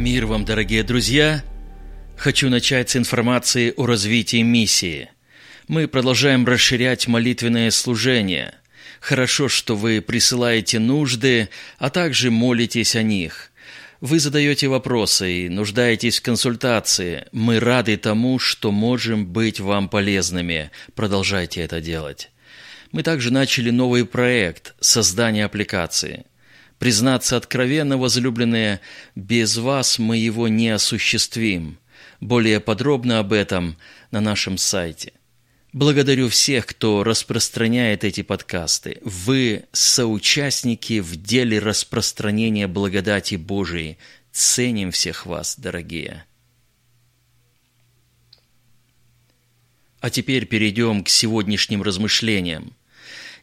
Мир вам, дорогие друзья! Хочу начать с информации о развитии миссии. Мы продолжаем расширять молитвенное служение. Хорошо, что вы присылаете нужды, а также молитесь о них. Вы задаете вопросы и нуждаетесь в консультации. Мы рады тому, что можем быть вам полезными. Продолжайте это делать. Мы также начали новый проект – создание аппликации – Признаться откровенно, возлюбленные, без вас мы его не осуществим. Более подробно об этом на нашем сайте. Благодарю всех, кто распространяет эти подкасты. Вы соучастники в деле распространения благодати Божией. Ценим всех вас, дорогие. А теперь перейдем к сегодняшним размышлениям.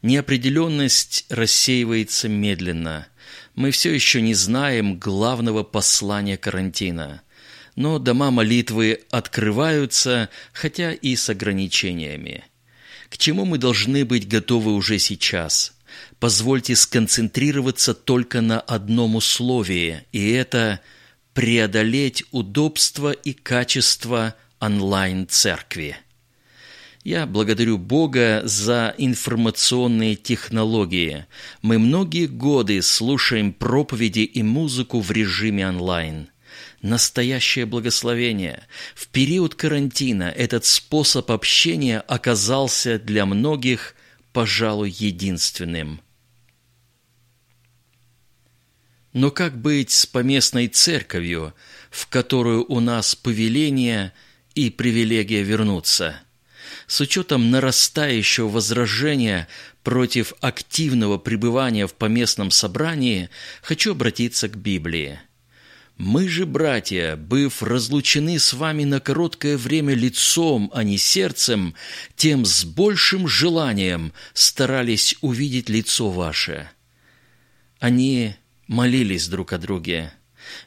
Неопределенность рассеивается медленно – мы все еще не знаем главного послания карантина. Но дома молитвы открываются, хотя и с ограничениями. К чему мы должны быть готовы уже сейчас? Позвольте сконцентрироваться только на одном условии, и это преодолеть удобство и качество онлайн-церкви. Я благодарю Бога за информационные технологии. Мы многие годы слушаем проповеди и музыку в режиме онлайн. Настоящее благословение. В период карантина этот способ общения оказался для многих, пожалуй, единственным. Но как быть с поместной церковью, в которую у нас повеление и привилегия вернуться – с учетом нарастающего возражения против активного пребывания в поместном собрании, хочу обратиться к Библии. Мы же, братья, быв разлучены с вами на короткое время лицом, а не сердцем, тем с большим желанием старались увидеть лицо ваше. Они молились друг о друге.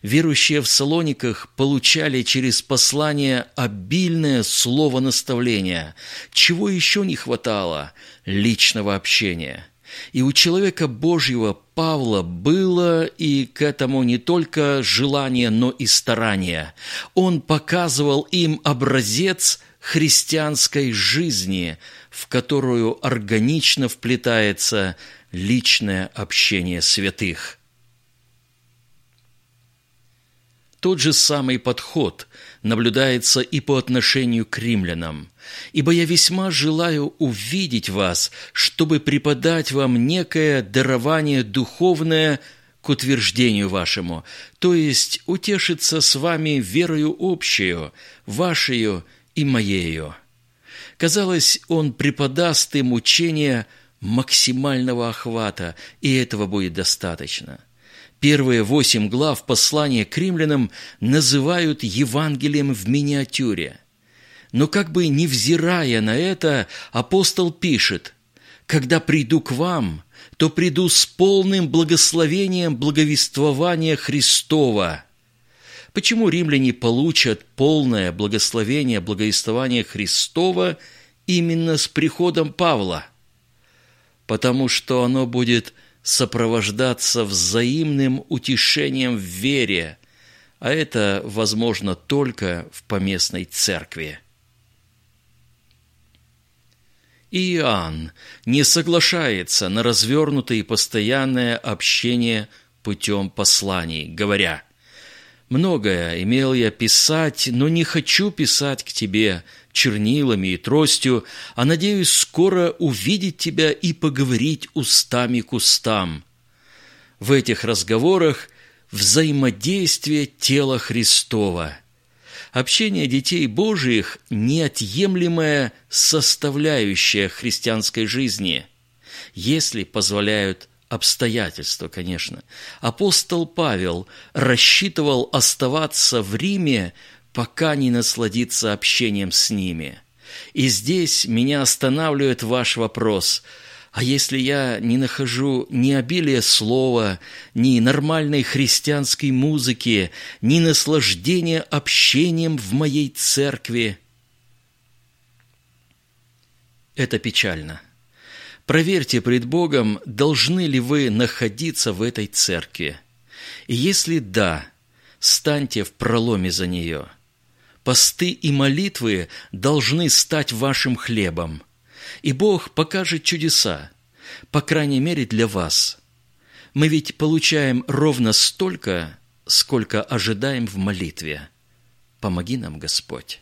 Верующие в Салониках получали через послание обильное слово наставления. Чего еще не хватало? Личного общения. И у человека Божьего Павла было и к этому не только желание, но и старание. Он показывал им образец христианской жизни, в которую органично вплетается личное общение святых – Тот же самый подход наблюдается и по отношению к римлянам. «Ибо я весьма желаю увидеть вас, чтобы преподать вам некое дарование духовное к утверждению вашему, то есть утешиться с вами верою общую, вашею и моею». Казалось, он преподаст им учение максимального охвата, и этого будет достаточно – Первые восемь глав послания к римлянам называют Евангелием в миниатюре. Но как бы невзирая на это, апостол пишет, «Когда приду к вам, то приду с полным благословением благовествования Христова». Почему римляне получат полное благословение благовествования Христова именно с приходом Павла? Потому что оно будет – сопровождаться взаимным утешением в вере, а это возможно только в поместной церкви. Иоанн не соглашается на развернутое и постоянное общение путем посланий, говоря, «Многое имел я писать, но не хочу писать к тебе, чернилами и тростью, а надеюсь скоро увидеть тебя и поговорить устами к устам. В этих разговорах взаимодействие тела Христова. Общение детей Божиих – неотъемлемая составляющая христианской жизни, если позволяют обстоятельства, конечно. Апостол Павел рассчитывал оставаться в Риме пока не насладиться общением с ними. И здесь меня останавливает ваш вопрос – а если я не нахожу ни обилия слова, ни нормальной христианской музыки, ни наслаждения общением в моей церкви? Это печально. Проверьте пред Богом, должны ли вы находиться в этой церкви. И если да – станьте в проломе за нее. Посты и молитвы должны стать вашим хлебом, и Бог покажет чудеса, по крайней мере для вас. Мы ведь получаем ровно столько, сколько ожидаем в молитве. Помоги нам, Господь.